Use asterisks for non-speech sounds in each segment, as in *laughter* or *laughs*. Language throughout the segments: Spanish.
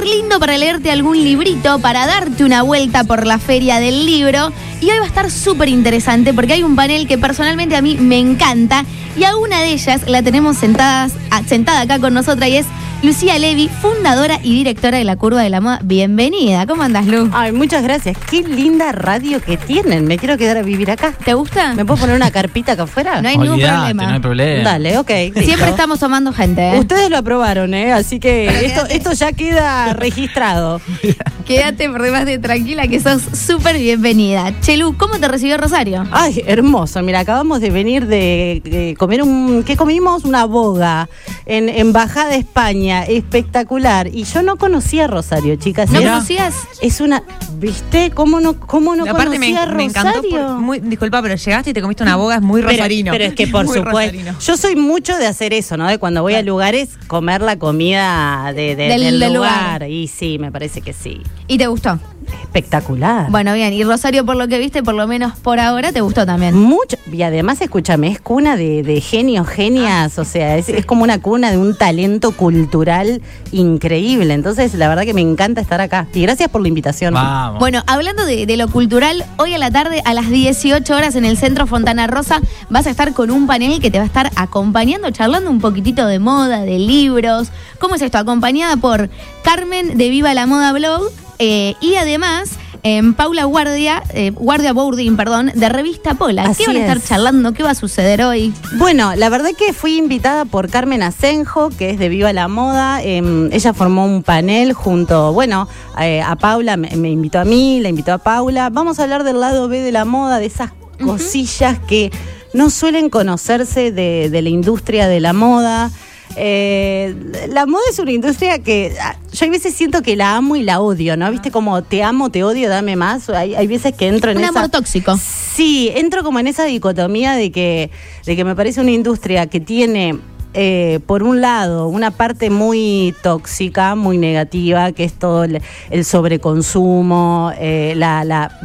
lindo para leerte algún librito, para darte una vuelta por la feria del libro. Y hoy va a estar súper interesante porque hay un panel que personalmente a mí me encanta. Y a una de ellas la tenemos sentadas, ah, sentada acá con nosotras y es Lucía Levi, fundadora y directora de La Curva de la Moda. Bienvenida, ¿cómo andas, Lu? Ay, muchas gracias. Qué linda radio que tienen. Me quiero quedar a vivir acá. ¿Te gusta? ¿Me puedo poner una carpita acá afuera? No hay ningún problema. No hay problema. Dale, ok. listo. Siempre estamos tomando gente, ¿eh? Ustedes lo aprobaron, ¿eh? Así que esto, esto ya queda registrado. *laughs* Quédate por demás de tranquila que sos súper bienvenida. Chelu, ¿cómo te recibió Rosario? Ay, hermoso. Mira, acabamos de venir de, de comer un. ¿Qué comimos? Una boga en Embajada España. Espectacular. Y yo no conocía a Rosario, chicas. ¿No era- conocías? Es una. ¿Viste? ¿Cómo no, cómo no Aparte me, conocía a me Rosario? encantó. por- muy, disculpa, pero llegaste y te comiste una boga, es muy Pero- rosarino. Pero, es que *laughs* por Muy supuesto. rosarino. Yo soy mucho de hacer eso, ¿no? De cuando voy a lugares, comer la comida de- de- Del- del, del lugar. lugar. Y sí, me parece que sí. ¿Y te gustó? Espectacular. Bueno, bien. Y Rosario, por lo que viste, por lo menos por ahora, te gustó también. Mucho. Y además, escúchame, es cuna de, de genios, genias. O sea, es, es como una cuna de un talento cultural increíble. Entonces, la verdad que me encanta estar acá. Y gracias por la invitación. Vamos. Bueno, hablando de, de lo cultural, hoy a la tarde a las 18 horas en el Centro Fontana Rosa vas a estar con un panel que te va a estar acompañando, charlando un poquitito de moda, de libros. ¿Cómo es esto? Acompañada por Carmen de Viva la Moda Blog eh, y además en Paula Guardia, eh, Guardia Bourdin, perdón, de Revista Pola. Así ¿Qué van a estar es. charlando? ¿Qué va a suceder hoy? Bueno, la verdad que fui invitada por Carmen Asenjo, que es de Viva la Moda. Eh, ella formó un panel junto, bueno, eh, a Paula, me, me invitó a mí, la invitó a Paula. Vamos a hablar del lado B de la moda, de esas cosillas que no suelen conocerse de, de la industria de la moda. Eh, la moda es una industria que ah, yo hay veces siento que la amo y la odio, ¿no? ¿Viste como te amo, te odio, dame más? Hay, hay veces que entro en Un esa... amor tóxico. Sí, entro como en esa dicotomía de que, de que me parece una industria que tiene, eh, por un lado, una parte muy tóxica, muy negativa, que es todo el, el sobreconsumo, eh, la, la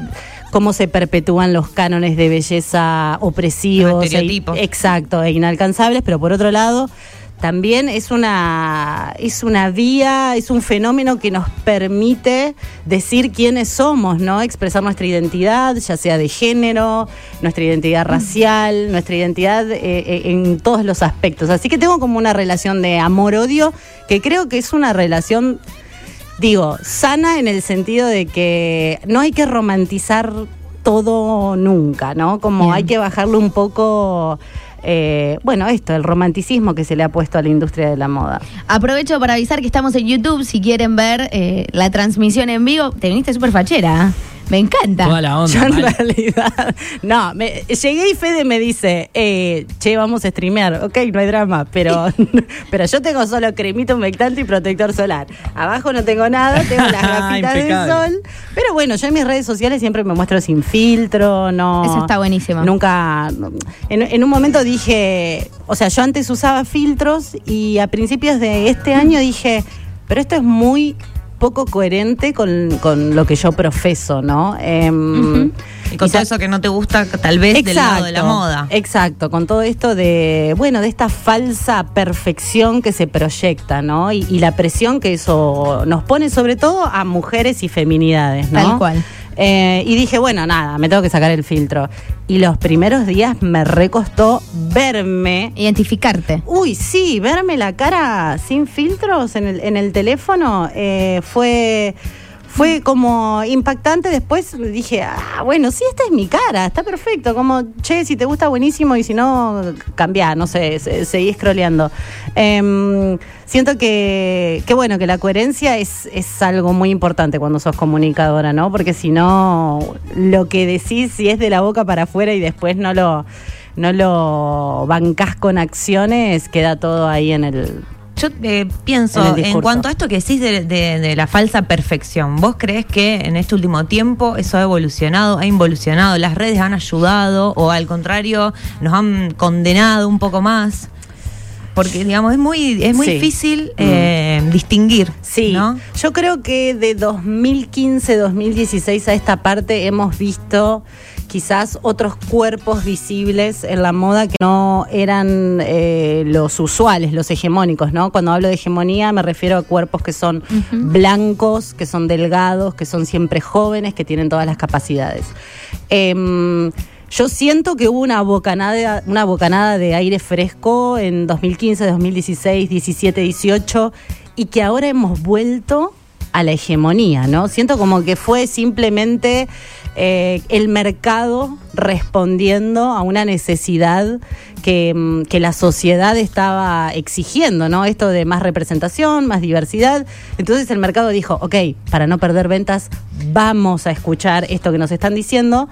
cómo se perpetúan los cánones de belleza opresivos. E- estereotipos. exacto, e inalcanzables, pero por otro lado también es una, es una vía, es un fenómeno que nos permite decir quiénes somos, ¿no? Expresar nuestra identidad, ya sea de género, nuestra identidad racial, nuestra identidad eh, eh, en todos los aspectos. Así que tengo como una relación de amor-odio que creo que es una relación, digo, sana en el sentido de que no hay que romantizar todo nunca, ¿no? Como Bien. hay que bajarle un poco, eh, bueno, esto, el romanticismo que se le ha puesto a la industria de la moda. Aprovecho para avisar que estamos en YouTube. Si quieren ver eh, la transmisión en vivo, te viniste súper fachera. Me encanta. Toda la Yo onda. en mal. realidad, no, me, llegué y Fede me dice, eh, che, vamos a streamear, ok, no hay drama, pero, *laughs* pero yo tengo solo cremita humectante y protector solar. Abajo no tengo nada, tengo las *laughs* gafitas del Impecable. sol. Pero bueno, yo en mis redes sociales siempre me muestro sin filtro, no. Eso está buenísimo. Nunca. En, en un momento dije, o sea, yo antes usaba filtros y a principios de este año dije, pero esto es muy poco coherente con, con lo que yo profeso, ¿no? Em, Y con y todo eso que no te gusta, tal vez, del lado de la moda. Exacto, con todo esto de, bueno, de esta falsa perfección que se proyecta, ¿no? Y, y la presión que eso nos pone sobre todo a mujeres y feminidades, ¿no? Tal cual. Eh, y dije, bueno, nada, me tengo que sacar el filtro. Y los primeros días me recostó verme. Identificarte. Uy, sí, verme la cara sin filtros en el, en el teléfono eh, fue, fue como impactante. Después dije, ah, bueno, sí, esta es mi cara, está perfecto. Como, che, si te gusta, buenísimo, y si no, cambia, no sé, se- seguí scrolleando. Em, siento que, que, bueno, que la coherencia es, es algo muy importante cuando sos comunicadora, ¿no? Porque si no, lo que decís, si es de la boca para afuera y después no lo no lo bancás con acciones, queda todo ahí en el... Yo eh, pienso, En cuanto a esto que decís de, de- de la falsa perfección, ¿vos crees que en este último tiempo eso ha evolucionado, ha involucionado, las redes han ayudado o al contrario nos han condenado un poco más? Porque, digamos, es muy, es muy Sí. difícil eh, distinguir, Sí, ¿no? yo creo que de 2015, 2016 a esta parte hemos visto quizás otros cuerpos visibles en la moda que no eran eh, los usuales, los hegemónicos, ¿no? Cuando hablo de hegemonía me refiero a cuerpos que son blancos, que son delgados, que son siempre jóvenes, que tienen todas las capacidades. Em, yo siento que hubo una bocanada, una bocanada de aire fresco en 2015, 2016, 17, 18 y que ahora hemos vuelto a la hegemonía, ¿no? Siento como que fue simplemente eh, el mercado respondiendo a una necesidad que, mm, que, la sociedad estaba exigiendo, ¿no? Esto de más representación, más diversidad. Entonces el mercado dijo, ok, para no perder ventas, vamos a escuchar esto que nos están diciendo.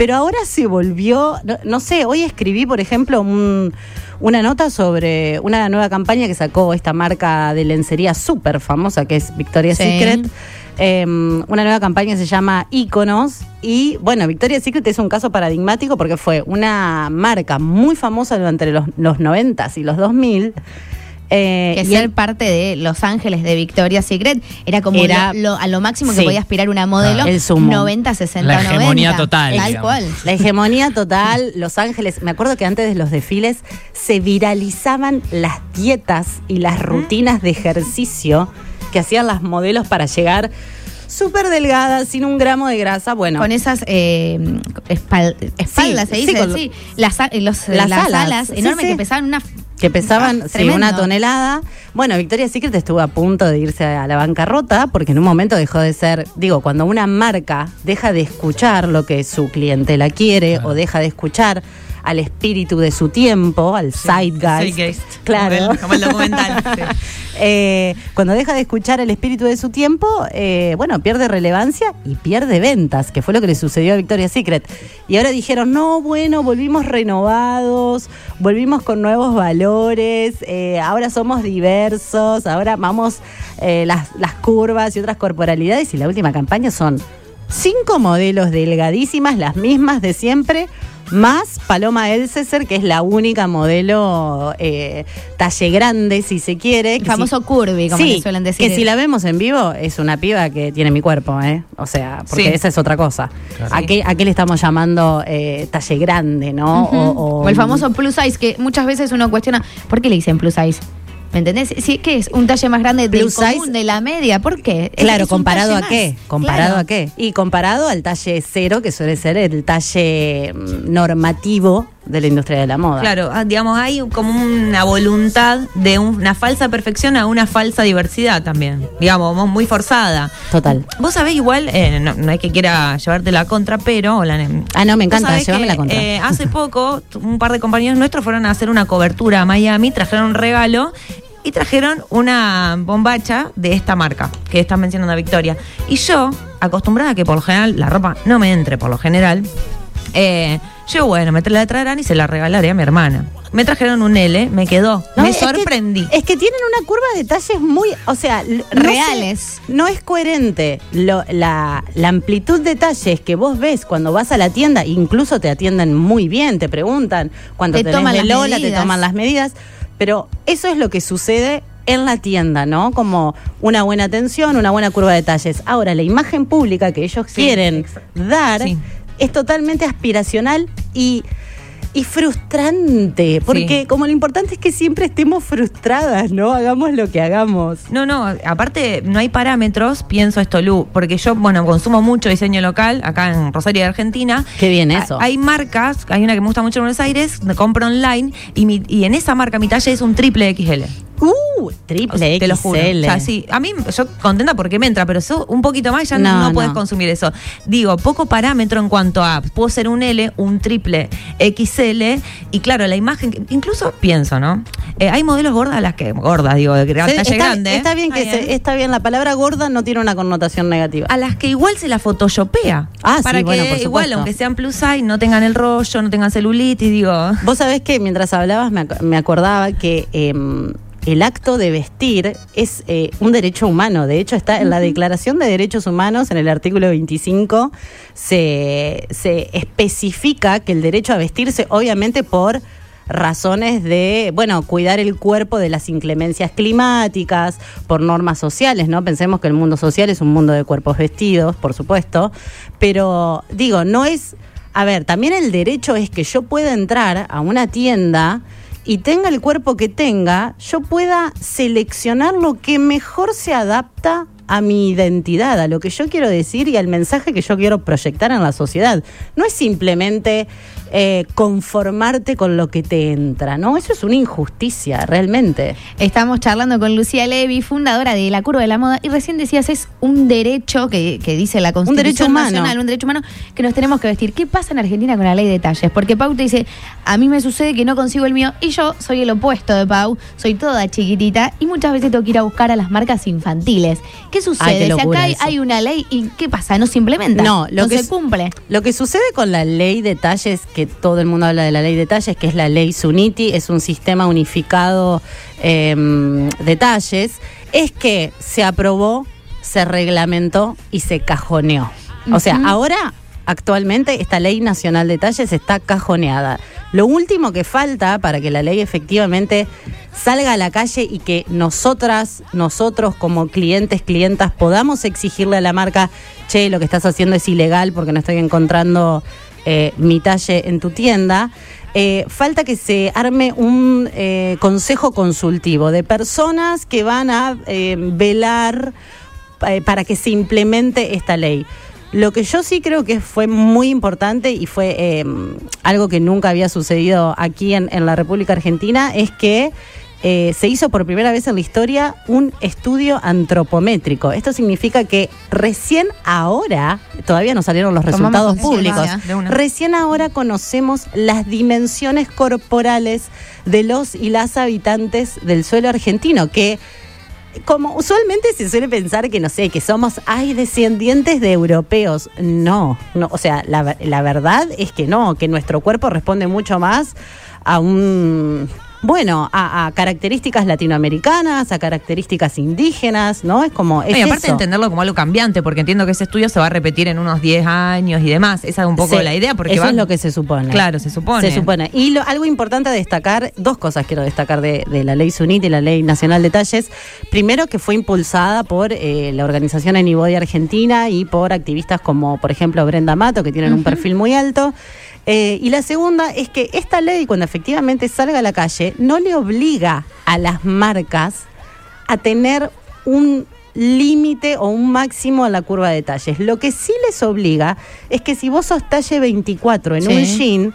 Pero ahora se volvió, no, no sé, hoy escribí, por ejemplo, un, una nota sobre una nueva campaña que sacó esta marca de lencería súper famosa que es Victoria's Sí. Secret. Eh, una nueva campaña se llama Iconos y bueno, Victoria's Secret es un caso paradigmático porque fue una marca muy famosa durante los, los 90s y los 2000. Eh, que y ser parte de Los Ángeles de Victoria's Secret era como Era- lo- lo- a lo máximo que sí. podía aspirar una modelo. El sumo. 90, 60, La hegemonía 90. total, Tal digamos. cual. La hegemonía total, Los Ángeles. Me acuerdo que antes de los desfiles se viralizaban las dietas y las rutinas de ejercicio que hacían las modelos para llegar súper delgadas, sin un gramo de grasa. Bueno, Con esas eh, espal- espaldas, Sí, se sí, dice, con lo- sí. Las, a- los- Las las, alas. alas, Sí, enormes sí. que pesaban una. Que pesaban Ah, sí, tremendo. una tonelada. Bueno, Victoria's Secret estuvo a punto de irse a la bancarrota porque en un momento dejó de ser, digo, cuando una marca deja de escuchar lo que su clientela quiere Claro. o deja de escuchar al espíritu de su tiempo, al zeitgeist. Zeitgeist. Claro. Como el- como el documental, *laughs* sí. Eh, cuando deja de escuchar el espíritu de su tiempo, eh, bueno, pierde relevancia y pierde ventas, que fue lo que le sucedió a Victoria's Secret. Y ahora dijeron, no, bueno, volvimos renovados, volvimos con nuevos valores, eh, ahora somos diversos, ahora vamos las, las curvas y otras corporalidades. Y la última campaña son cinco modelos delgadísimas, las mismas de siempre. Más Paloma Elceser, que es la única modelo eh, talle grande, si se quiere. El famoso si- curvy, como sí, le suelen decir. Que si la vemos en vivo, es una piba que tiene mi cuerpo, ¿eh? O sea, porque Sí. esa es otra cosa. Claro. ¿A, qué, a qué le estamos llamando eh, talle grande, no? O, el famoso plus size, que muchas veces uno cuestiona, ¿por qué le dicen plus size? ¿Me entendés? Si, ¿Qué es? ¿Un talle más grande del Plus común, size- de la media? ¿Por qué? Es- Claro, es un comparado talle a qué? más. ¿Comparado Claro. a qué? Y comparado al talle cero, que suele ser el talle mm, normativo de la industria de la moda. Claro, ah, digamos, hay como una voluntad de un- una falsa perfección a una falsa diversidad también. Digamos, mo- muy forzada. Total. Vos sabés igual, eh, no, no es que quiera llevarte la contra, pero... o la- Ah, no, me Vos encanta, sabés llévame que, la contra. eh, hace *laughs* poco, t- un par de compañeros nuestros fueron a hacer una cobertura a Miami, trajeron un regalo y trajeron una bombacha de esta marca que están mencionando a Victoria. Y yo, acostumbrada a que por lo general la ropa no me entre por lo general, eh, yo, bueno, me la traerán y se la regalaré a mi hermana. Me trajeron un L, me quedó. No, me es que- sorprendí. es que tienen una curva de detalles muy, o sea, no Reales. No, es coherente Lo- la, la amplitud de detalles que vos ves cuando vas a la tienda, incluso te atienden muy bien, te preguntan cuando Te te toman de Lola, te toman las medidas, pero eso es lo que sucede en la tienda, ¿no? Como una buena atención, una buena curva de detalles. Ahora, la imagen pública que ellos Sí, quieren exacto. dar Sí. es totalmente aspiracional y, y frustrante, porque Sí. como lo importante es que siempre estemos frustradas, ¿no? Hagamos lo que hagamos. No, no, aparte no hay parámetros, pienso esto, Lu, porque yo, bueno, consumo mucho diseño local acá en Rosario de Argentina. Qué bien eso. Hay marcas, hay una que me gusta mucho en Buenos Aires, me compro online y, mi- y en esa marca mi talla es un triple XL. Uh, triple XL. Te lo juro. O sea, sí, a mí yo contenta porque me entra, pero eso un poquito más ya no, No, no puedes consumir eso. Digo, poco parámetro en cuanto a puedo ser un L, un triple XL y claro, la imagen, incluso pienso, ¿no? Eh, hay modelos gordas a las que gordas, digo, de Sí, talla está, grande. está bien que Está se- está bien, la palabra gorda no tiene una connotación negativa. a las que igual se la photoshopea. Ah, sí, para que bueno, por igual, aunque sean plus size, no tengan el rollo, no tengan celulitis, digo. Vos sabés que mientras hablabas me, ac- me acordaba que em, el acto de vestir es eh, un derecho humano. De hecho, está en la Declaración de Derechos Humanos, en el artículo 25, se, se especifica que el derecho a vestirse, obviamente por razones de, bueno, cuidar el cuerpo de las inclemencias climáticas, por normas sociales, ¿no? Pensemos que el mundo social es un mundo de cuerpos vestidos, por supuesto, pero digo, no es a ver, también el derecho es que yo pueda entrar a una tienda y tenga el cuerpo que tenga, yo pueda seleccionar lo que mejor se adapta a mi identidad, a lo que yo quiero decir y al mensaje que yo quiero proyectar en la sociedad. No es simplemente eh, conformarte con lo que te entra, ¿no? Eso es una injusticia, realmente. Estamos charlando con Lucía Levy, fundadora de La Curva de la Moda, y recién decías, es un derecho que, que dice la Constitución derecho humano. Nacional, un derecho humano que nos tenemos que vestir. ¿Qué pasa en Argentina con la ley de talles? Porque Pau te dice, a mí me sucede que no consigo el mío, y yo soy el opuesto de Pau, soy toda chiquitita, y muchas veces tengo que ir a buscar a las marcas infantiles. ¿Qué sucede? Ay, qué si acá hay, una ley, ¿y qué pasa? ¿No se implementa? No, lo que se cumple. Lo que sucede con la ley de talles, que todo el mundo habla de la ley de talles, que es la ley SUNITI, es un sistema unificado eh, de talles, es que se aprobó, se reglamentó y se cajoneó. O sea, ahora, actualmente, esta ley nacional de talles está cajoneada. Lo último que falta para que la ley efectivamente salga a la calle y que nosotras, nosotros como clientes, clientas, podamos exigirle a la marca, che, lo que estás haciendo es ilegal porque no estoy encontrando eh, mi talle en tu tienda. Eh, falta que se arme un eh, consejo consultivo de personas que van a velar para que se implemente esta ley. Lo que yo sí creo que fue muy importante y fue eh, algo que nunca había sucedido aquí en, en la República Argentina es que eh, se hizo por primera vez en la historia un estudio antropométrico. Esto significa que recién ahora, todavía no salieron los resultados públicos, recién ahora conocemos las dimensiones corporales de los y las habitantes del suelo argentino, que como usualmente se suele pensar que, no sé, que somos, ay, descendientes de europeos. No, no o sea, la, la verdad es que no, que nuestro cuerpo responde mucho más a un, bueno, a, a características latinoamericanas, a características indígenas, ¿no? Es como, es y aparte de entenderlo como algo cambiante, porque entiendo que ese estudio se va a repetir en unos 10 años y demás. Esa es un poco Sí, la idea. Porque eso va- es lo que se supone. Claro, se supone. Se supone. Y lo- algo importante a destacar, dos cosas quiero destacar de, de la ley SUNIT y la ley nacional de talles. Primero, que fue impulsada por eh, la organización Anybody Argentina y por activistas como, por ejemplo, Brenda Mato, que tienen un perfil muy alto. Eh, y la segunda es que esta ley, cuando efectivamente salga a la calle, no le obliga a las marcas a tener un límite o un máximo a la curva de talles. Lo que sí les obliga es que si vos sos talle 24 en Sí. un jean,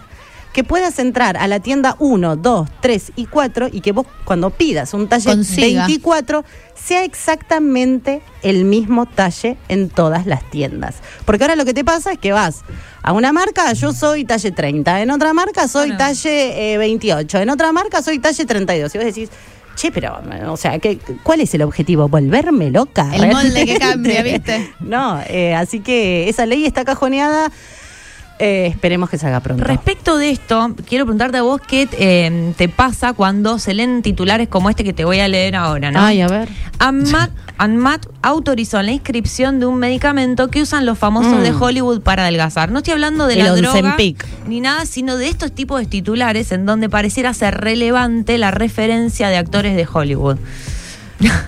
que puedas entrar a la tienda 1, 2, 3 y 4 y que vos cuando pidas un talle Consiga. 24 sea exactamente el mismo talle en todas las tiendas. Porque ahora lo que te pasa es que vas a una marca, yo soy talle 30, en otra marca soy Bueno. talle eh, 28, en otra marca soy talle 32. Y vos decís, che, pero, o sea, ¿qué, ¿cuál es el objetivo? ¿Volverme loca? El molde que cambia, ¿viste? *laughs* No, eh, así que esa ley está cajoneada. Eh, esperemos que salga pronto. Respecto de esto, quiero preguntarte a vos qué eh, te pasa cuando se leen titulares como este que te voy a leer ahora, ¿no? Ay, a ver. ANMAT, *laughs* ANMAT autorizó la inscripción de un medicamento que usan los famosos Mm. de Hollywood para adelgazar. No estoy hablando de El la droga ni nada, sino de estos tipos de titulares en donde pareciera ser relevante la referencia de actores de Hollywood.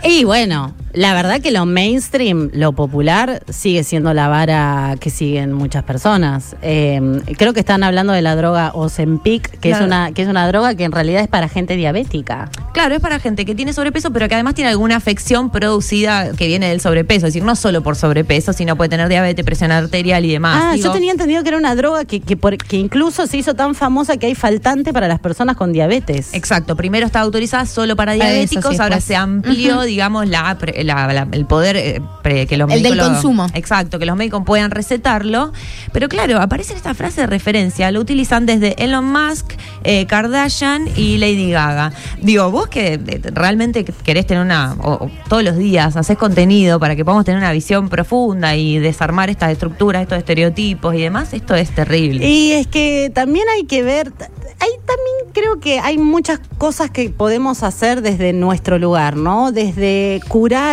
Y bueno, la verdad que lo mainstream, lo popular, sigue siendo la vara que siguen muchas personas. Eh, creo que están hablando de la droga Ozempic, que, Claro. es una, que es una droga que en realidad es para gente diabética. Claro, es para gente que tiene sobrepeso, pero que además tiene alguna afección producida que viene del sobrepeso. Es decir, no solo por sobrepeso, sino puede tener diabetes, presión arterial y demás. Ah, Digo, yo tenía entendido que era una droga que, que, por- que incluso se hizo tan famosa que hay faltante para las personas con diabetes. Exacto, primero estaba autorizada solo para eso, diabéticos, sí, ahora se amplió, digamos, la, la- la- el poder eh, pre- que los El del médicos consumo. Exacto, que los médicos puedan recetarlo. Pero claro, aparece esta frase de referencia, lo utilizan desde Elon Musk, eh, Kardashian y Lady Gaga. Digo, vos que eh, realmente querés tener una, o, o todos los días haces contenido para que podamos tener una visión profunda y desarmar estas estructuras, estos estereotipos y demás, esto es terrible. Y es que también hay que ver, hay también creo que hay muchas cosas que podemos hacer desde nuestro lugar, ¿no? Desde curar,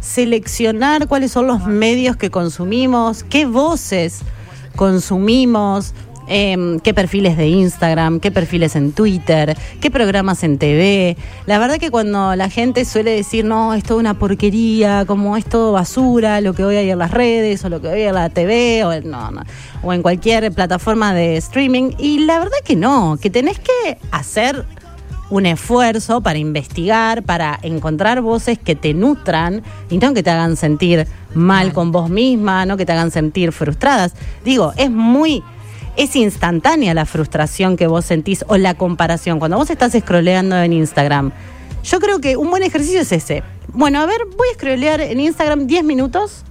seleccionar cuáles son los medios que consumimos, qué voces consumimos, em, qué perfiles de Instagram, qué perfiles en Twitter, qué programas en TV. La verdad que cuando la gente suele decir, no, es toda una porquería, como es todo basura, lo que a ir en las redes o lo que a ir en la TV o no, o en cualquier plataforma de streaming, y la verdad que no, que tenés que hacer un esfuerzo para investigar, para encontrar voces que te nutran y no que te hagan sentir mal con vos misma, no que te hagan sentir frustradas. Digo, es muy es instantánea la frustración que vos sentís o la comparación. Cuando vos estás scrolleando en Instagram, yo creo que un buen ejercicio es ese. Bueno, a ver, voy a scrollear en Instagram 10 minutos,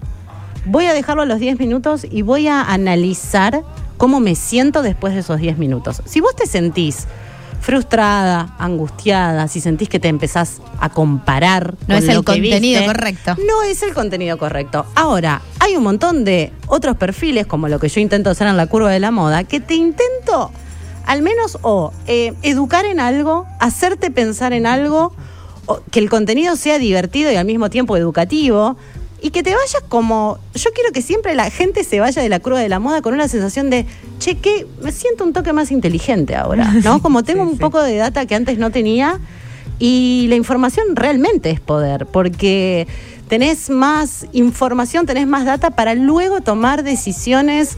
voy a dejarlo a los 10 minutos y voy a analizar cómo me siento después de esos 10 minutos. Si vos te sentís frustrada, angustiada, si sentís que te empezás a comparar. No con es el lo que contenido viste, correcto. No es el contenido correcto. Ahora, hay un montón de otros perfiles, como lo que yo intento hacer en la curva de la moda, que te intento al menos o eh, educar en algo, hacerte pensar en algo, o que el contenido sea divertido y al mismo tiempo educativo. Y que te vayas como. Yo quiero que siempre la gente se vaya de la curva de la moda con una sensación de, che, que me siento un toque más inteligente ahora, *laughs* ¿no? Como tengo un poco de data que antes no tenía. Y la información realmente es poder, porque tenés más información, tenés más data para luego tomar decisiones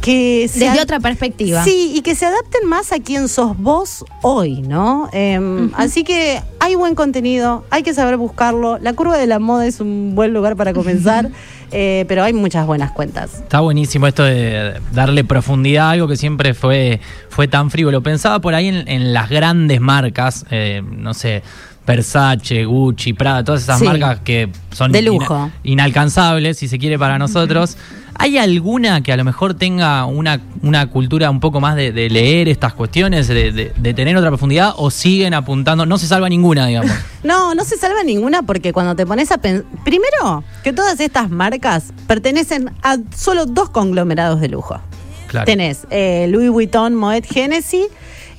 que se Desde otra perspectiva. Sí, y que se adapten más a quién sos vos hoy, ¿no? Em, Así que hay buen contenido, hay que saber buscarlo. La curva de la moda es un buen lugar para comenzar, *laughs* eh, pero hay muchas buenas cuentas. Está buenísimo esto de darle profundidad a algo que siempre fue, fue tan frívolo. Pensaba por ahí en, en las grandes marcas, eh, no sé, Versace, Gucci, Prada, todas esas Sí. marcas que son De ina- lujo. inalcanzables, si se quiere, para nosotros. ¿Hay alguna que a lo mejor tenga una, una cultura un poco más de, de leer estas cuestiones, de, de- de tener otra profundidad, o siguen apuntando? No se salva ninguna, digamos. *laughs* No, no se salva ninguna porque cuando te pones a pensar... Primero, que todas estas marcas pertenecen a solo dos conglomerados de lujo. Claro. Tenés eh, Louis Vuitton, Moet Hennessy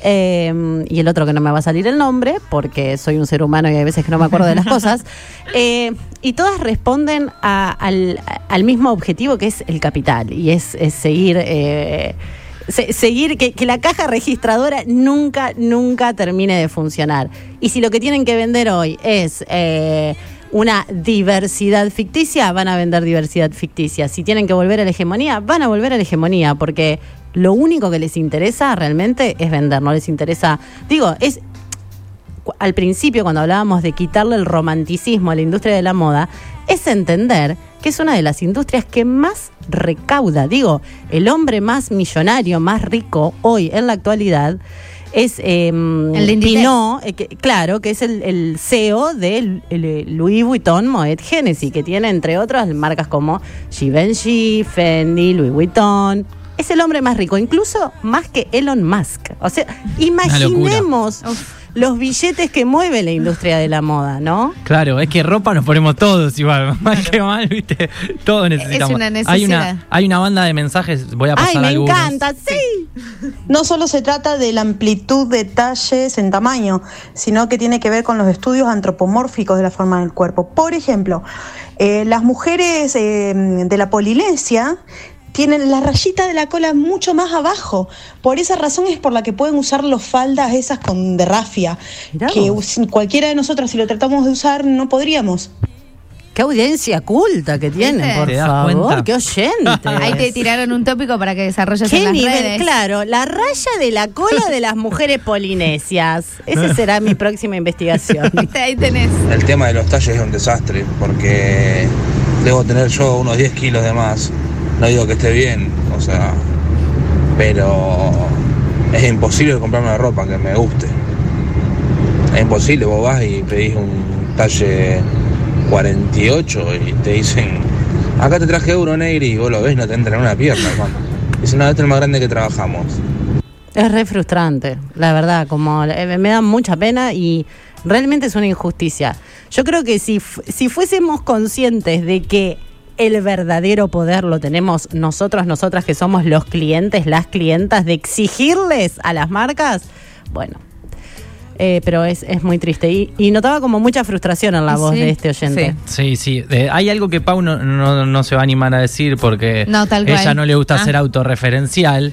eh, y el otro que no me va a salir el nombre porque soy un ser humano y hay veces que no me acuerdo de las *laughs* cosas. Eh, y todas responden a- al, al mismo objetivo que es el capital y es, es seguir... eh, se- seguir que, que la caja registradora nunca, nunca termine de funcionar. Y si lo que tienen que vender hoy es eh, una diversidad ficticia, van a vender diversidad ficticia. Si tienen que volver a la hegemonía, van a volver a la hegemonía, porque lo único que les interesa realmente es vender, no les interesa. Digo, es al principio cuando hablábamos de quitarle el romanticismo a la industria de la moda, es entender que es una de las industrias que más recauda. Digo, el hombre más millonario, más rico hoy en la actualidad es eh, El. Pinot, eh, que- claro, que es el, el CEO de el- el Louis Vuitton Moet Hennessy, que tiene entre otras marcas como Givenchy, Fendi, Louis Vuitton. Es el hombre más rico, incluso más que Elon Musk. O sea, imaginemos los billetes que mueve la industria de la moda, ¿no? Claro, es que ropa nos ponemos todos igual, *laughs* mal que mal, ¿viste? Todos necesitamos. una Hay necesidad. una, hay una banda de mensajes, voy a pasar Ay, me algunos. encanta, sí. No solo se trata de la amplitud de talles en tamaño, sino que tiene que ver con los estudios antropomórficos de la forma del cuerpo. Por ejemplo, eh, las mujeres eh, de la Polinesia tienen la rayita de la cola mucho más abajo. Por esa razón es por la que pueden usar los faldas esas con de rafia, Mirá que cualquiera de nosotros si lo tratamos de usar no podríamos. Qué audiencia culta que tienen, ¿Viste? por ¿Te das favor, cuenta? qué oyente. *laughs* Ahí te tiraron un tópico para que desarrolles en ¿Qué las nivel? redes. Claro, la raya de la cola de las mujeres polinesias. Esa *laughs* será mi próxima investigación. Viste, *laughs* Ahí tenés. El tema de los talles es un desastre porque debo tener yo unos 10 kilos de más. No digo que esté bien, o sea, pero es imposible comprarme una ropa que me guste. Es imposible, vos vas y pedís un talle 48 y te dicen, acá te traje uno negro y vos lo ves no te entra en una pierna, hermano. Dicen, no, este es el más grande que trabajamos. Es re frustrante, la verdad, como eh, me da mucha pena y realmente es una injusticia. Yo creo que si, si fuésemos conscientes de que el verdadero poder lo tenemos nosotros, nosotras que somos los clientes, las clientas, de exigirles a las marcas, bueno. Eh, pero es, es muy triste. Y, y notaba como mucha frustración en la voz Sí, de este oyente. Sí, sí. Eh, hay algo que Pau no, no- no se va a animar a decir porque No, tal ella no le gusta Ah. ser autorreferencial,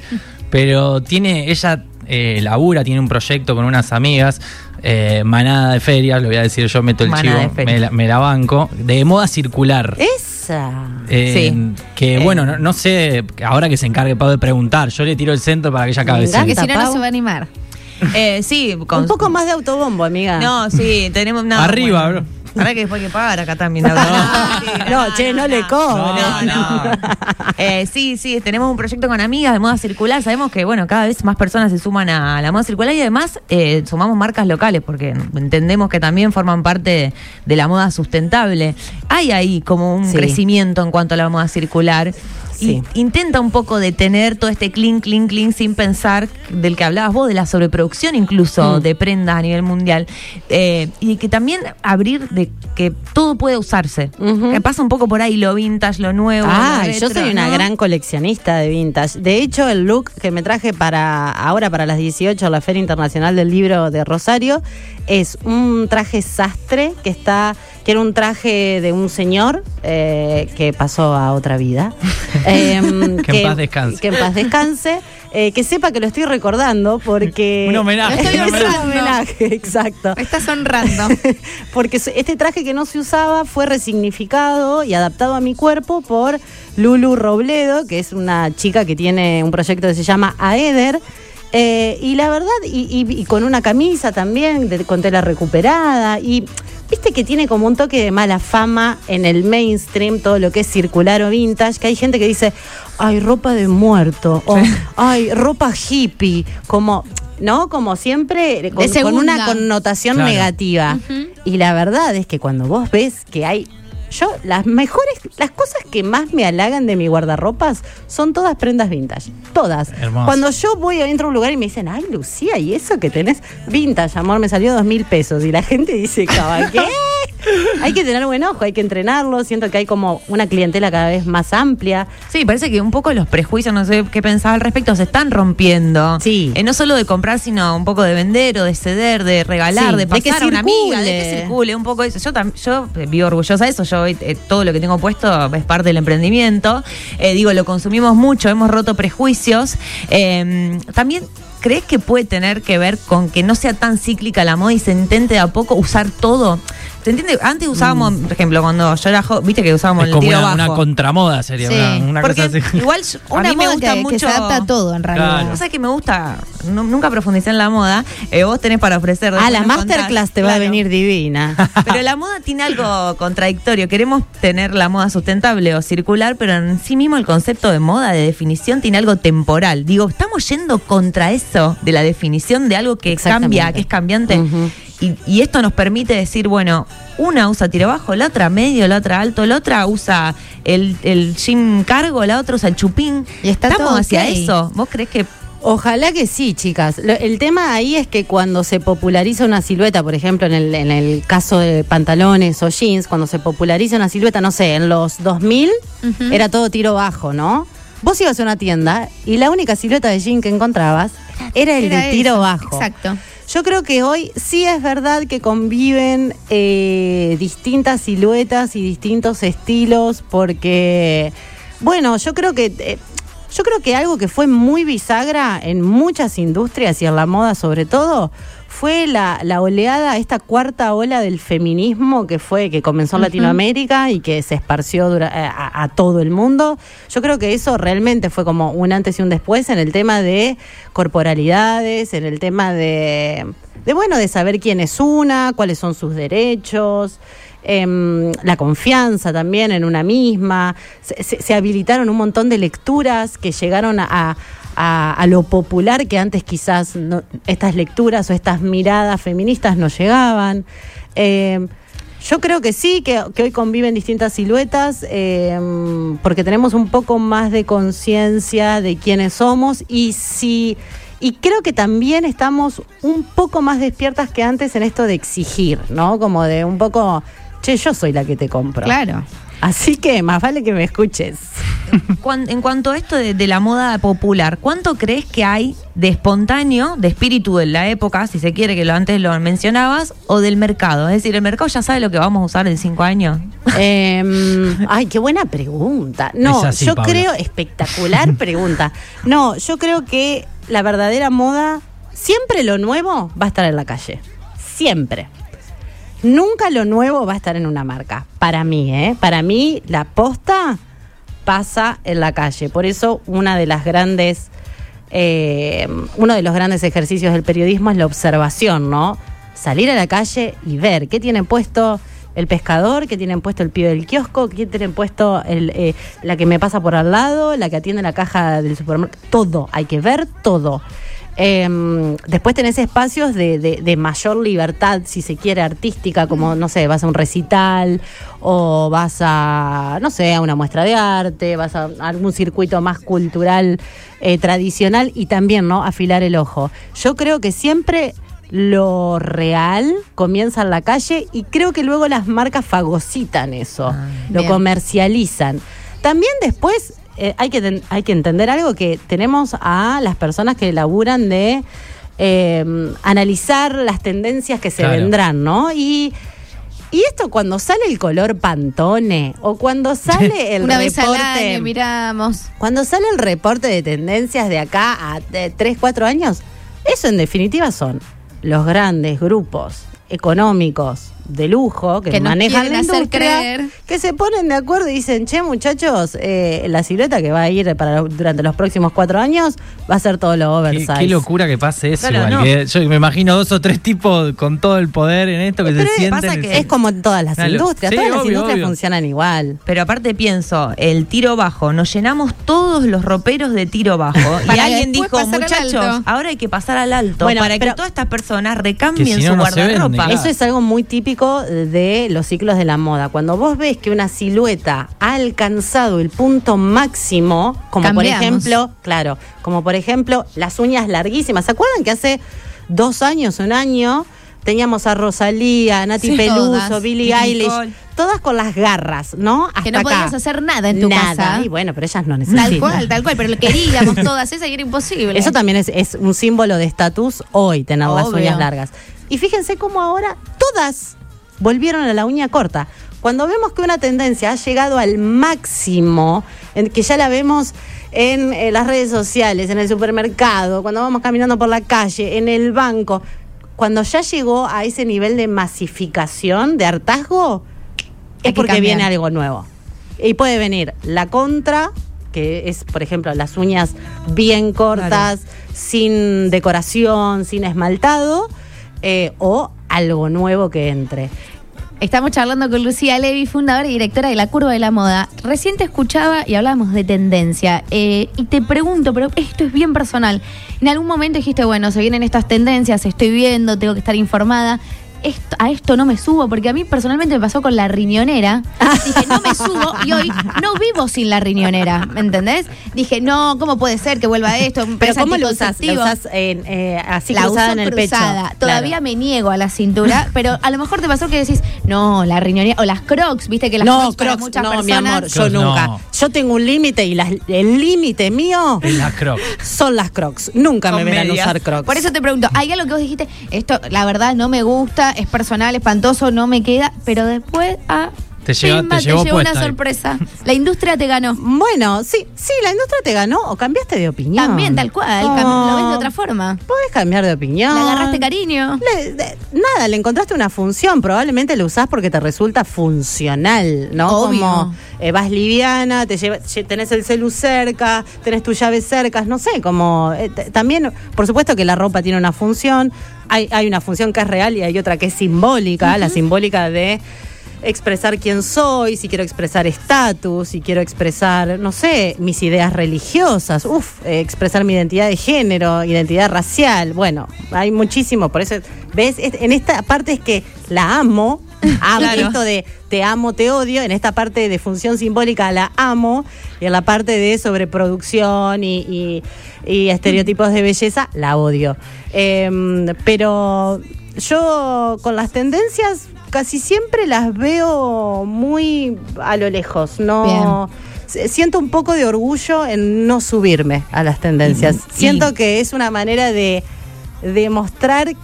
pero tiene, ella eh, labura, tiene un proyecto con unas amigas, eh, manada de ferias, lo voy a decir yo, meto el Manada de chivo, ferias. me la, me la banco, de moda circular. Esa. Eh, Sí. Que Eh. bueno, no, no sé, ahora que se encargue Pau de preguntar, yo le tiro el centro para que ella acabe. Que si no, no se va a animar. Eh, sí, con Un poco más de autobombo, amiga. No, sí, tenemos nada. Arriba, bro. Ahora que después hay que pagar acá también. *laughs* Sí, No, che, no le cobres. No, no. *laughs* Eh, sí, sí, tenemos un proyecto con amigas de moda circular. Sabemos que, bueno, cada vez más personas se suman a la moda circular y además eh, sumamos marcas locales porque entendemos que también forman parte de la moda sustentable. Hay ahí como un Sí. crecimiento en cuanto a la moda circular. Sí. Y intenta un poco detener todo este clean, clean, clean sin pensar del que hablabas vos, de la sobreproducción incluso Mm. de prendas a nivel mundial. Eh, y que también abrir de que todo puede usarse. Que pasa un poco por ahí lo vintage, lo nuevo. Ah, lo yo soy una ¿no? gran coleccionista de vintage. De hecho, el look que me traje para ahora para las 18 a la Feria Internacional del Libro de Rosario es un traje sastre que está que era un traje de un señor eh, que pasó a otra vida. *laughs* Em, Que en paz descanse. Que en paz descanse. Eh, que sepa que lo estoy recordando porque *laughs* Un homenaje, Es un homenaje. *laughs* exacto. Me estás honrando. Porque este traje que no se usaba fue resignificado y adaptado a mi cuerpo por Lulu Robledo, que es una chica que tiene un proyecto que se llama Aeder. Eh, y la verdad, y, y- y con una camisa también, de- con tela recuperada. Y viste que tiene como un toque de mala fama en el mainstream, todo lo que es circular o vintage, que hay gente que dice, ay, ropa de muerto, o ay, ropa hippie, como, ¿no? Como siempre, con, con una connotación Claro. negativa. Y la verdad es que cuando vos ves que hay. Yo, las mejores, las cosas que más me halagan de mi guardarropas son todas prendas vintage. Todas. Hermoso. Cuando yo voy adentro de un lugar y me dicen, ay, Lucía, ¿y eso que tenés? Vintage, amor, me salió dos mil pesos. Y la gente dice, *laughs* "Caba, ¿qué? Hay que tener buen ojo, hay que entrenarlo. Siento que hay como una clientela cada vez más amplia. Sí, parece que un poco los prejuicios, no sé qué pensaba al respecto, se están rompiendo. Sí. Eh, no solo de comprar, sino un poco de vender o de ceder, de regalar, Sí, de de que pasar a una amiga, de que circule. un poco eso. Yo, tam- yo eh, vivo orgullosa de eso, yo eh, todo lo que tengo puesto es parte del emprendimiento. Eh, digo, lo consumimos mucho, hemos roto prejuicios. Eh, también... ¿Crees que puede tener que ver con que no sea tan cíclica la moda y se intente de a poco usar todo? ¿Se entiende? Antes usábamos, por ejemplo, cuando yo era joven, viste que usábamos Es el como tiro una, bajo. una contramoda sería, Sí, una, una Porque cosa así. igual *laughs* yo- a Una mí me moda gusta que, mucho. que se adapta a todo, en realidad. Claro. O sea que me gusta, nu- nunca profundicé en la moda. eh, vos tenés para ofrecer. Ah, la masterclass te va a venir divina. *laughs* Pero la moda tiene algo contradictorio. Queremos tener la moda sustentable o circular, pero en sí mismo el concepto de moda, de definición, tiene algo temporal. Digo, estamos yendo contra eso de la definición de algo que cambia, que es cambiante. Ujú. Y, y esto nos permite decir, bueno, una usa tiro bajo, la otra medio, la otra alto, la otra usa el, el jean cargo, la otra usa el chupín. Y está Estamos todo hacia eso. ¿Vos crees que Ojalá que sí, chicas. Lo- el tema ahí es que cuando se populariza una silueta, por ejemplo, en el, en el caso de pantalones o jeans, cuando se populariza una silueta, no sé, en los 2000 Ujú. era todo tiro bajo, ¿no? Vos ibas a una tienda y la única silueta de jean que encontrabas era el Era de tiro eso, bajo. Exacto. Yo creo que hoy sí es verdad que conviven eh, distintas siluetas y distintos estilos porque, bueno, yo creo que... eh, yo creo que algo que fue muy bisagra en muchas industrias y en la moda sobre todo fue la, la oleada, esta cuarta ola del feminismo que fue, que comenzó en Latinoamérica y que se esparció dura- eh, a, a todo el mundo. Yo creo que eso realmente fue como un antes y un después en el tema de corporalidades, en el tema de, de bueno, de saber quién es una, cuáles son sus derechos. em, la confianza también en una misma, se, se- se habilitaron un montón de lecturas que llegaron a, a- a lo popular que antes quizás no- estas lecturas o estas miradas feministas no llegaban. Eh, yo creo que sí, que, hoy conviven distintas siluetas, eh, porque tenemos un poco más de conciencia de quiénes somos y si y creo que también estamos un poco más despiertas que antes en esto de exigir, ¿no? Como de un poco, che, yo soy la que te compro. Claro. Así que más vale que me escuches. en cuanto a esto de, de la moda popular, ¿cuánto crees que hay de espontáneo, de espíritu de la época, si se quiere, que lo antes lo mencionabas, o del mercado? Es decir, ¿el mercado ya sabe lo que vamos a usar en cinco años? Em, ay, qué buena pregunta. No, así, yo Paula. creo, espectacular *laughs* pregunta. No, yo creo que la verdadera moda, siempre lo nuevo va a estar en la calle. Siempre. Nunca lo nuevo va a estar en una marca. Para mí, ¿eh? Para mí, la posta pasa en la calle. Por eso, una de las grandes. eh, uno de los grandes ejercicios del periodismo es la observación, ¿no? Salir a la calle y ver qué tienen puesto el pescador, qué tienen puesto el pibe del kiosco, qué tienen puesto el, eh, la que me pasa por al lado, la que atiende la caja del supermercado. Todo, hay que ver todo. Eh, después tenés espacios de, de- de mayor libertad, si se quiere, artística, como, no sé, vas a un recital o vas a, no sé, a una muestra de arte, vas a algún circuito más cultural, eh, tradicional y también, ¿no? Afilar el ojo. Yo creo que siempre lo real comienza en la calle y creo que luego las marcas fagocitan eso, lo bien. comercializan. También después eh, hay, que ten- hay que entender algo que tenemos a las personas que laburan de eh, analizar las tendencias que se Claro. vendrán, ¿no? Y, y esto cuando sale el color Pantone o cuando sale *laughs* el Una vez al reporte... año miramos. Cuando sale el reporte de tendencias de acá a 3, 4 años, eso en definitiva son los grandes grupos económicos de lujo que, Que manejan la industria, creer. que se ponen de acuerdo y dicen, che muchachos, eh, la silueta que va a ir para durante los próximos cuatro años va a ser todo lo Qué, oversize. qué locura que pase eso. Claro, igual, no. que yo me imagino dos o tres tipos con todo el poder en esto que Pero se sienten. pasa que Es como en todas las Claro. industrias, Sí, todas las obvio, industrias obvio. funcionan igual. Pero aparte pienso, el tiro bajo, nos llenamos todos los roperos de tiro bajo. *laughs* y alguien dijo, muchachos, alto". ahora hay que pasar al alto Bueno, para pero- que todas estas personas recambien si no, su no vende, guardarropa. claro. Eso es algo muy típico de los ciclos de la moda. Cuando vos ves que una silueta ha alcanzado el punto máximo, como Cambiamos. por ejemplo, claro, como por ejemplo las uñas larguísimas. ¿Se acuerdan que hace dos años, un año, teníamos a Rosalía, a Nati Sí, Peluso, todas. Billie Nicole. Eilish, todas con las garras, ¿no? Hasta Que no acá. podías hacer nada en tu Nada. casa. Y bueno, pero ellas no necesitan. Tal cual, tal cual. Pero lo queríamos *laughs* todas esas y era imposible. Eso también es, es un símbolo de estatus hoy, tener las uñas largas. Y fíjense cómo ahora todas volvieron a la uña corta. Cuando vemos que una tendencia ha llegado al máximo, en que ya la vemos en, eh, las redes sociales, en el supermercado, cuando vamos caminando por la calle, en el banco, cuando ya llegó a ese nivel de masificación, de hartazgo, es que porque cambiar. viene algo nuevo. Y puede venir la contra, que es, por ejemplo, las uñas bien cortas, sin decoración, sin esmaltado, eh, o algo nuevo que entre. Estamos charlando con Lucía Levi, fundadora y directora de La Curva de la Moda. Recién te escuchaba y hablábamos de tendencia. eh, y te pregunto, pero esto es bien personal. En algún momento dijiste, bueno, se vienen estas tendencias, estoy viendo, tengo que estar informada. Esto- a esto no me subo, porque a mí personalmente me pasó con la riñonera. Dije, no me subo y hoy no vivo sin la riñonera, ¿me entendés? Dije, no, ¿cómo puede ser que vuelva esto? Pero ¿cómo lo usas? ¿Lo en, eh, así la cruzada uso en el cruzada. pecho? Todavía Claro. me niego a la cintura, pero a lo mejor te pasó que decís, no, la riñonera, o las crocs, viste que las no, crocs, para Crocs, muchas no, personas. mi amor, yo Crocs no. nunca. Yo tengo un límite y las- el límite mío Es son las Crocs. Nunca Con me verán medias. usar Crocs. Por eso te pregunto, hay algo que vos dijiste, esto la verdad no me gusta, es personal, espantoso, no me queda, pero después, ah, Te lleva- pimba, te llevó una sorpresa. La industria te ganó. Bueno, sí, sí, la industria te ganó o cambiaste de opinión. También, tal cual, lo ves de otra forma. Podés cambiar de opinión. Le agarraste cariño. Le- de- nada, le encontraste una función. Probablemente lo usás porque te resulta funcional, ¿no? Obvio. Como eh, vas liviana, te lleva- lle- tenés el celu cerca, tenés tu llave cerca, no sé, como. eh, también, por supuesto que la ropa tiene una función. Hay, hay una función que es real y hay otra que es simbólica, la simbólica de expresar quién soy, si quiero expresar estatus, si quiero expresar, no sé, mis ideas religiosas, uf, eh, expresar mi identidad de género, identidad racial, bueno, hay muchísimo, por eso, ¿ves? Es- En esta parte es que la amo, *laughs* amo Claro. esto de te amo, te odio, en esta parte de función simbólica la amo, y en la parte de sobreproducción y, y- y estereotipos de belleza la odio. Em, pero yo con las tendencias casi siempre las veo muy a lo lejos, no s- siento un poco de orgullo en no subirme a las tendencias. Siento que es una manera de demostrar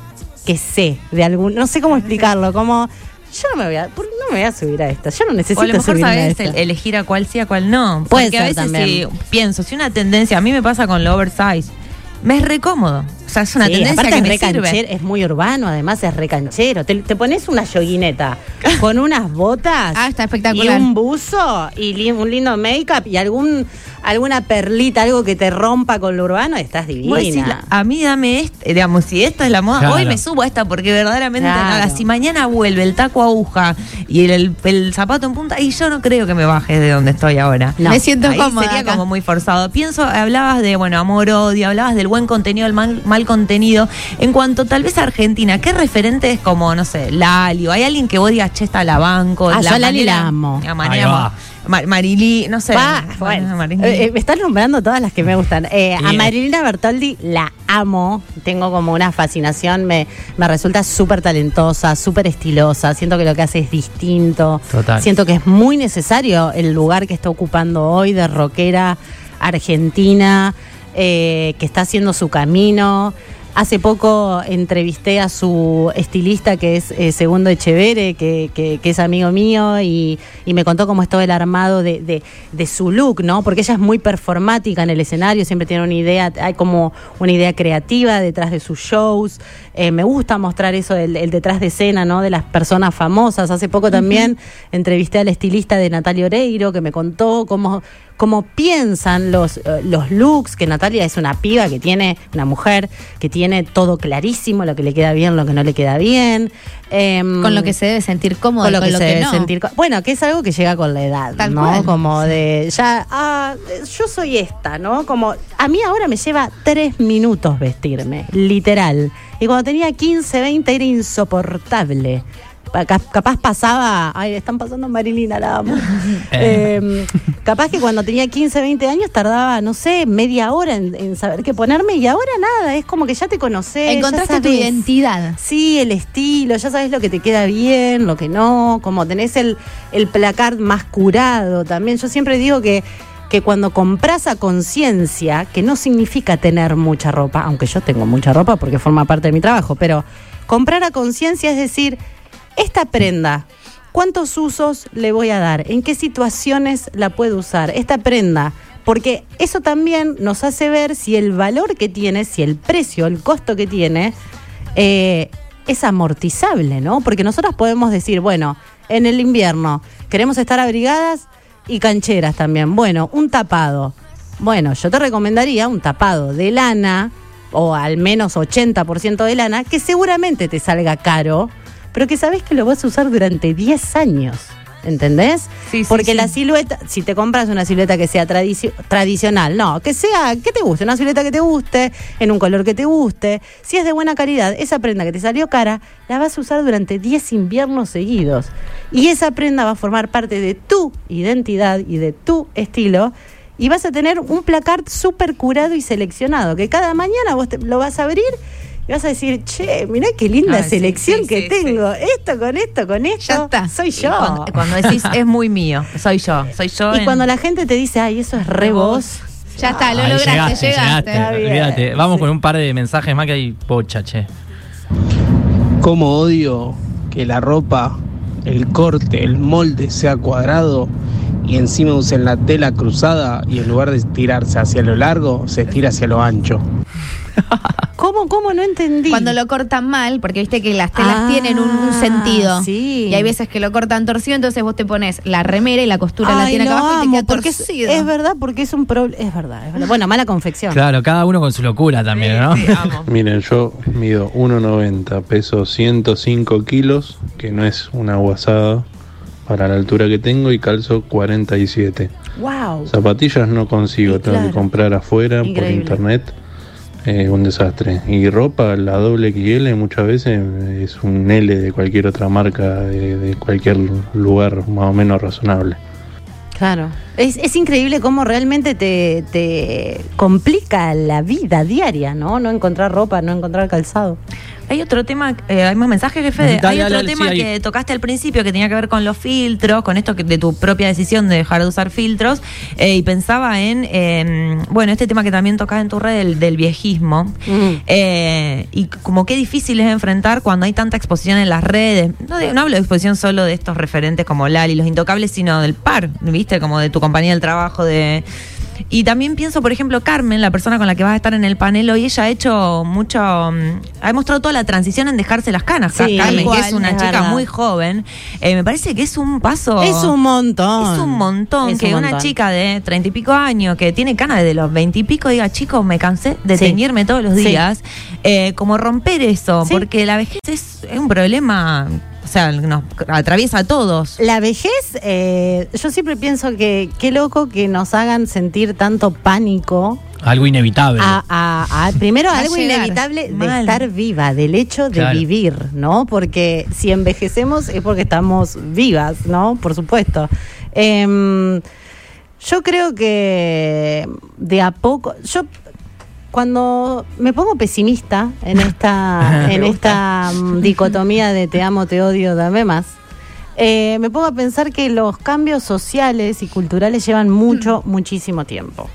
que sé de algún, no sé cómo explicarlo, como yo no me voy a, no me voy a subir a esta, yo no necesito O a lo mejor a sabes el- elegir a cuál sí, a cuál no. Puede Porque a ser veces también. si pienso, si una tendencia, a mí me pasa con lo oversize, me es recómodo. O sea, es una Sí, tendencia que es me sirve. es muy urbano, además es recanchero. Te, te pones una yoguineta *laughs* con unas botas Ah, está y espectacular. un buzo y li- un lindo make-up y algún alguna perlita, algo que te rompa con lo urbano, estás divina. Decís, la- a mí dame este, digamos, si esta es la moda, Claro. hoy me subo a esta porque verdaderamente Claro. nada, si mañana vuelve el taco aguja y el, el- el zapato en punta, y yo no creo que me baje de donde estoy ahora. No. Me siento Ahí cómoda sería acá. como muy forzado. Pienso, hablabas de, bueno, amor, odio, hablabas del buen contenido, el mal, mal contenido. En cuanto tal vez a Argentina, ¿qué referentes como, no sé, Lali o hay alguien que vos digas, che, está la banco? Ah, yo a Lali la amo. La manera, Ahí va. Ma- Marilí, no sé. Pa, bueno, eh, eh, me estás nombrando todas las que me gustan. Eh, a. Marilina Bertoldi la amo, tengo como una fascinación, me, me resulta súper talentosa, súper estilosa, siento que lo que hace es distinto. Total. Siento que es muy necesario el lugar que está ocupando hoy de rockera argentina, eh, que está haciendo su camino. Hace poco entrevisté a su estilista, que es eh, Segundo Echevere, que, que- que es amigo mío, y, y me contó cómo es todo el armado de, de- de su look, ¿no? Porque ella es muy performática en el escenario, siempre tiene una idea, hay como una idea creativa detrás de sus shows. Eh, me gusta mostrar eso, el, el detrás de escena, ¿no? De las personas famosas. Hace poco también entrevisté al estilista de Natalia Oreiro, que me contó cómo cómo piensan los, eh, los looks, que Natalia es una piba que tiene, una mujer que tiene todo clarísimo, lo que le queda bien, lo que no le queda bien. Em, Con lo que se debe sentir cómodo, con lo con que lo se que debe no. sentir. Bueno, que es algo que llega con la edad, Tal ¿no? cual. Como de ya, ah, yo soy esta, ¿no? Como a mí ahora me lleva tres minutos vestirme, literal. Y cuando tenía 15, 20 era insoportable. Pa- cap- Capaz pasaba, ay, están pasando Marilina, la amo. *laughs* Eh, capaz que cuando tenía 15, 20 años tardaba, no sé, media hora en, en saber qué ponerme y ahora nada, es como que ya te conoces. ya Encontraste tu identidad. Sí, el estilo, ya sabes lo que te queda bien, lo que no, como tenés el, el placar más curado también. Yo siempre digo que, que cuando compras a conciencia, que no significa tener mucha ropa, aunque yo tengo mucha ropa porque forma parte de mi trabajo, pero comprar a conciencia es decir, esta prenda, ¿cuántos usos le voy a dar? ¿En qué situaciones la puedo usar? Esta prenda. Porque eso también nos hace ver si el valor que tiene, si el precio, el costo que tiene, eh, es amortizable, ¿no? Porque nosotros podemos decir, bueno, en el invierno queremos estar abrigadas y cancheras también. Bueno, un tapado. Bueno, yo te recomendaría un tapado de lana, o al menos 80% de lana, que seguramente te salga caro, pero que sabes que lo vas a usar durante 10 años. ¿Entendés? Sí, sí, Porque sí. la silueta, si te compras una silueta que sea tradici- tradicional, no, que sea, que te guste, una silueta que te guste, en un color que te guste, si es de buena calidad, esa prenda que te salió cara, la vas a usar durante 10 inviernos seguidos. Y esa prenda va a formar parte de tu identidad y de tu estilo. Y vas a tener un placard súper curado y seleccionado, que cada mañana vos te- lo vas a abrir y vas a decir, che, mirá qué linda sí, selección sí, que sí, tengo. Esto con esto, con esto. Ya está. Soy yo. Cuando, cuando decís es muy mío, soy yo, soy yo. Y en- cuando la gente te dice, ay, eso es re vos. Ya está, lo Ahí lograste, llegaste. Está bien. olvídate. Vamos con un par de mensajes más que hay pocha, che. Cómo odio que la ropa, el corte, el molde sea cuadrado y encima usen la tela cruzada y en lugar de estirarse hacia lo largo, se estira hacia lo ancho. *laughs* ¿Cómo, cómo? No entendí. Cuando lo cortan mal, porque viste que las telas Ah, tienen un, un sentido. sí. Y hay veces que lo cortan torcido, entonces vos te pones la remera y la costura la tiene acá abajo y te queda porque es, torcido. es verdad, porque es un problema. Es verdad, es verdad. Bueno, mala confección. Claro, cada uno con su locura también, ¿no? Sí. *laughs* Miren, yo mido 1,90, peso 105 kilos, que no es una guasada para la altura que tengo, y calzo 47. Wow. Zapatillas no consigo, Sí, tengo claro. que comprar afuera por internet. Eh, un desastre. Y ropa, la doble XL muchas veces eh, es un L de cualquier otra marca, de, de cualquier lugar más o menos razonable. Claro. Es, es increíble cómo realmente te, te complica la vida diaria, ¿no? No encontrar ropa, no encontrar calzado. Hay otro tema, eh, hay más mensajes, jefe. Dale, hay otro dale, tema sí, que tocaste al principio que tenía que ver con los filtros, con esto que, de tu propia decisión de dejar de usar filtros. eh, y pensaba en, eh, bueno, este tema que también tocaba en tu red del, del viejismo. Mm. Eh, y como qué difícil es enfrentar cuando hay tanta exposición en las redes. No, de- no hablo de exposición solo de estos referentes como Lali, los intocables, sino del par, ¿viste? Como de tu compañía del trabajo, de. Y también pienso, por ejemplo, Carmen, la persona con la que vas a estar en el panel hoy, ella ha hecho mucho, mm, ha demostrado toda la transición en dejarse las canas. Sí, Carmen, que es una es chica verdad. muy joven, eh, me parece que es un paso. Es un montón. Es un montón Es que un una chica de treinta y pico años que tiene canas desde los veintipico diga, chicos, me cansé de Sí. teñirme todos los Sí. días. Eh, como romper eso, Sí. porque la vejez es, es un problema, o sea, nos atraviesa a todos. La vejez, eh, yo siempre pienso que qué loco que nos hagan sentir tanto pánico Algo inevitable. a, a- a- primero *laughs* algo llegar. inevitable de Mal. estar viva, del hecho de Claro. vivir, ¿no? Porque si envejecemos es porque estamos vivas, ¿no? Por supuesto. Em, yo creo que de a poco, yo cuando me pongo pesimista en *laughs* esta, en esta mm, dicotomía de te amo, te odio, dame más, eh, me pongo a pensar que los cambios sociales y culturales llevan mucho, muchísimo tiempo.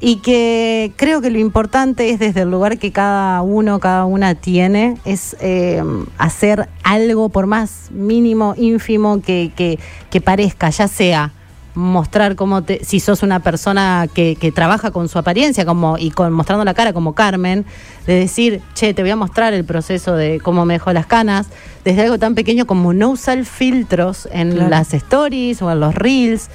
Y que creo que lo importante es desde el lugar que cada uno, cada una tiene, es eh, hacer algo por más mínimo, ínfimo que, que, que parezca, ya sea mostrar cómo te, si sos una persona que, que trabaja con su apariencia como y con mostrando la cara como Carmen, de decir, che, te voy a mostrar el proceso de cómo me dejo las canas, desde algo tan pequeño como no usar filtros en Claro. las stories o en los reels.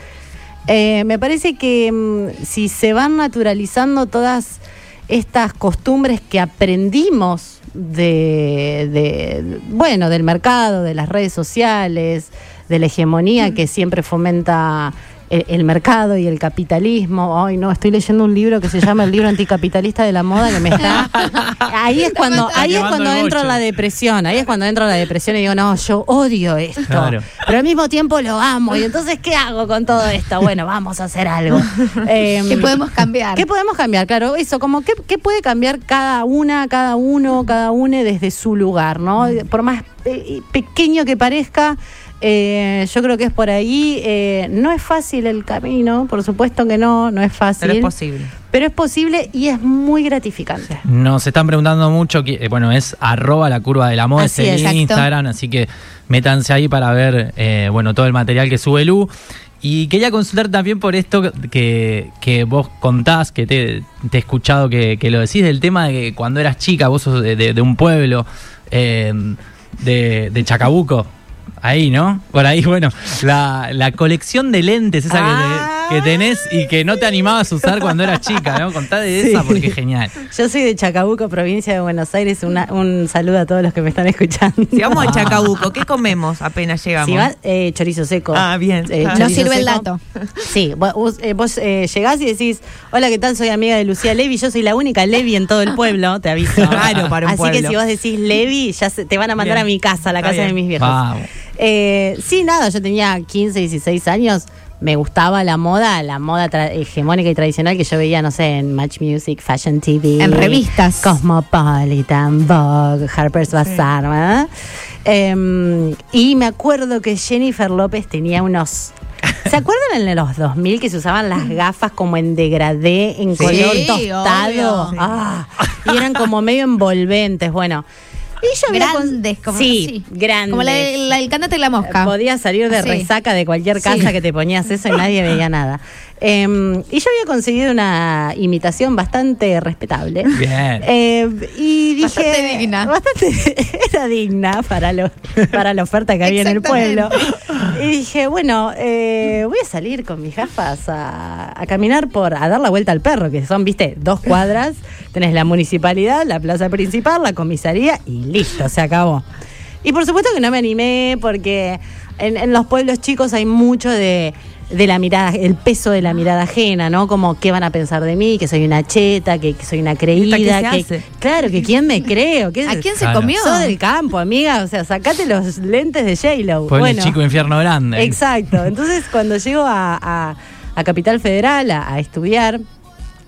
Eh, me parece que mm, si se van naturalizando todas estas costumbres que aprendimos de, de- bueno, del mercado, de las redes sociales, de la hegemonía que siempre fomenta el, el mercado y el capitalismo. Ay, no, estoy leyendo un libro que se llama El libro anticapitalista de la moda que me está. *laughs* Ahí es cuando, ahí es cuando entro en la depresión. Ahí es cuando entro en la depresión y digo, no, yo odio esto. Claro. Pero al mismo tiempo lo amo. Y entonces, ¿qué hago con todo esto? Bueno, vamos a hacer algo. *laughs* Em, ¿Qué podemos cambiar? ¿Qué podemos cambiar? Claro, eso, como qué, qué puede cambiar cada una, cada uno, cada une desde su lugar, ¿no? Por más eh, pequeño que parezca, eh, yo creo que es por ahí. eh, no es fácil el camino, por supuesto que no, no es fácil. Pero es posible. Pero es posible y es muy gratificante. Nos están preguntando mucho, que, eh, bueno, es arroba la curva de la moda, es exacto. Instagram, así que métanse ahí para ver, eh, bueno, todo el material que sube Lu. Y quería consultar también por esto que, que vos contás, que te, te he escuchado que, que lo decís, del tema de que cuando eras chica, vos sos de, de- de un pueblo, de, de Chacabuco, ahí, ¿no? Por ahí, bueno, la, la colección de lentes esa que, te- que tenés y que no te animabas a usar cuando eras chica, ¿no? Contá de Sí. esa porque es genial. Yo soy de Chacabuco, provincia de Buenos Aires. Una- un saludo a todos los que me están escuchando. Si vamos a Chacabuco, ¿qué comemos apenas llegamos? Si vas, eh, chorizo seco. Ah, bien. Eh, Ah. Nos chorizo sirve el dato. Sí, vos, eh, vos, eh, llegás y decís, hola, ¿qué tal? Soy amiga de Lucía Levi, yo soy la única Levi en todo el pueblo, te aviso. Claro, para un Así que si vos decís Levi, ya se- te van a mandar Bien. a mi casa, a la casa de mis viejos. Vamos. Eh, sí, nada, yo tenía 15, 16 años. Me gustaba la moda, la moda hegemónica y tradicional que yo veía, no sé, en Match Music, Fashion TV. En revistas. Cosmopolitan, Vogue, Harper's Bazaar, ¿verdad? Em, y me acuerdo que Jennifer López tenía unos... ¿Se acuerdan en los 2000 que se usaban las gafas como en degradé, en Sí, color tostado? Ah, y eran como medio envolventes, bueno. Con- Grandes, como sí, sí. grandes. Como la, de- la del cantante de la mosca. Podía salir de Sí. resaca de cualquier casa que te ponías eso y nadie veía nada. Em, y yo había conseguido una imitación bastante respetable. Bien. Eh, y dije. Bastante digna. Bastante. *laughs* Era digna para, lo, para la oferta que había en el pueblo. Y dije, bueno, eh, voy a salir con mis gafas a, a caminar por. a dar la vuelta al perro, que son, viste, dos cuadras. Tenés la municipalidad, la plaza principal, la comisaría y listo, se acabó. Y por supuesto que no me animé porque en, en los pueblos chicos hay mucho de, de la mirada, el peso de la mirada ajena, ¿no? Como qué van a pensar de mí, que soy una cheta, que, que soy una creída. ¿qué se que, hace? Claro, que quién me creo. ¿Qué, *laughs* ¿A quién se Claro. comió? Sos del campo, amiga. O sea, sacate los lentes de J-Lo. Bueno, chico, infierno grande. Exacto. Entonces, cuando llego a, a- a Capital Federal a, a estudiar.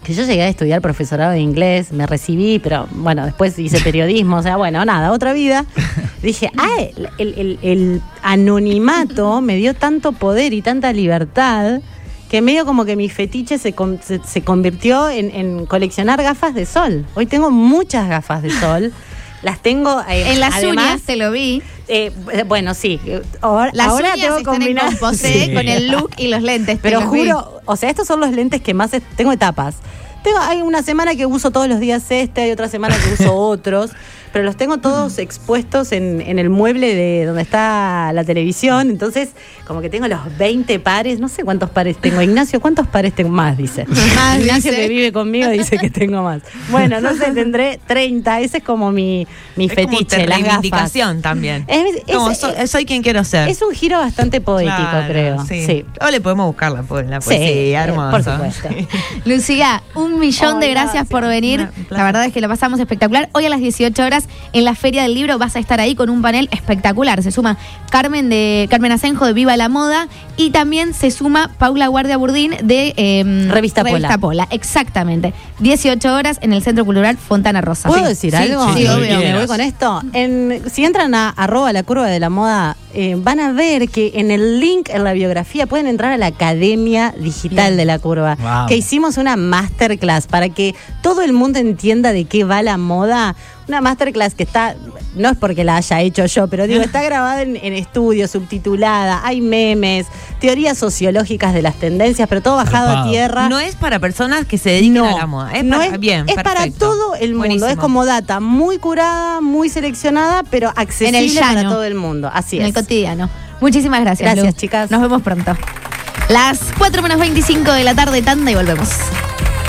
Que yo llegué a estudiar profesorado de inglés, me recibí, pero bueno, después hice periodismo, o sea, bueno, nada, otra vida. *laughs* Dije, ah, el, el- el anonimato me dio tanto poder y tanta libertad que medio como que mi fetiche se, con- se, se convirtió en, en coleccionar gafas de sol. Hoy tengo muchas gafas de sol. *laughs* Las tengo eh, En las además, uñas te lo vi. Eh, bueno, sí. eh, Ahora, Las ahora uñas tengo están combinar- en composé *laughs* Sí. con el look y los lentes. te Pero los vi. juro, o sea, estos son los lentes que más es- tengo etapas. Tengo, hay una semana que uso todos los días este, hay otra semana que uso *laughs* otros, pero los tengo todos expuestos en, en el mueble de donde está la televisión. Entonces, como que tengo los 20 pares, no sé cuántos pares tengo. Ignacio, ¿cuántos pares tengo más? Dice. Más, Ignacio dice. que vive conmigo dice que tengo más. Bueno, no sé, tendré 30. Ese es como mi, mi Es como fetiche, te- las gafas. reivindicación también. Es- es- Como, soy, soy quien quiero ser. Es un giro bastante poético, Claro, creo. Sí. sí. O le podemos buscar la, la Sí, poesía, eh, hermoso. por supuesto. *laughs* Lucía, un millón de gracias, gracias. por venir. La verdad es que lo pasamos espectacular. Hoy a las 18 horas en la Feria del Libro vas a estar ahí con un panel espectacular. Se suma Carmen de Carmen Asenjo de Viva la Moda y también se suma Paula Guardia Burdín de em, Revista Pola. Pola. Exactamente. 18 horas en el Centro Cultural Fontana Rosa. ¿Puedo Sí. decir Sí, algo? Sí, obvio. Me voy con esto. En- si entran a arroba la curva de la moda, eh, van a ver que en el link en la biografía pueden entrar a la Academia Digital de la Curva, que hicimos una masterclass para que todo el mundo entienda de qué va la moda. Una masterclass que está, no es porque la haya hecho yo, pero digo, *laughs* está grabada en, en estudio, subtitulada, hay memes, teorías sociológicas de las tendencias, pero todo bajado a tierra. No es para personas que se dediquen a la moda. Es no para, es, bien, es para todo el mundo. Buenísimo. Es como data muy curada, muy seleccionada, pero accesible En el para todo el mundo. Así en es. el cotidiano. Muchísimas gracias. Gracias, Lu. chicas. Nos vemos pronto. Las 4 menos 25 de la tarde, tanda y volvemos.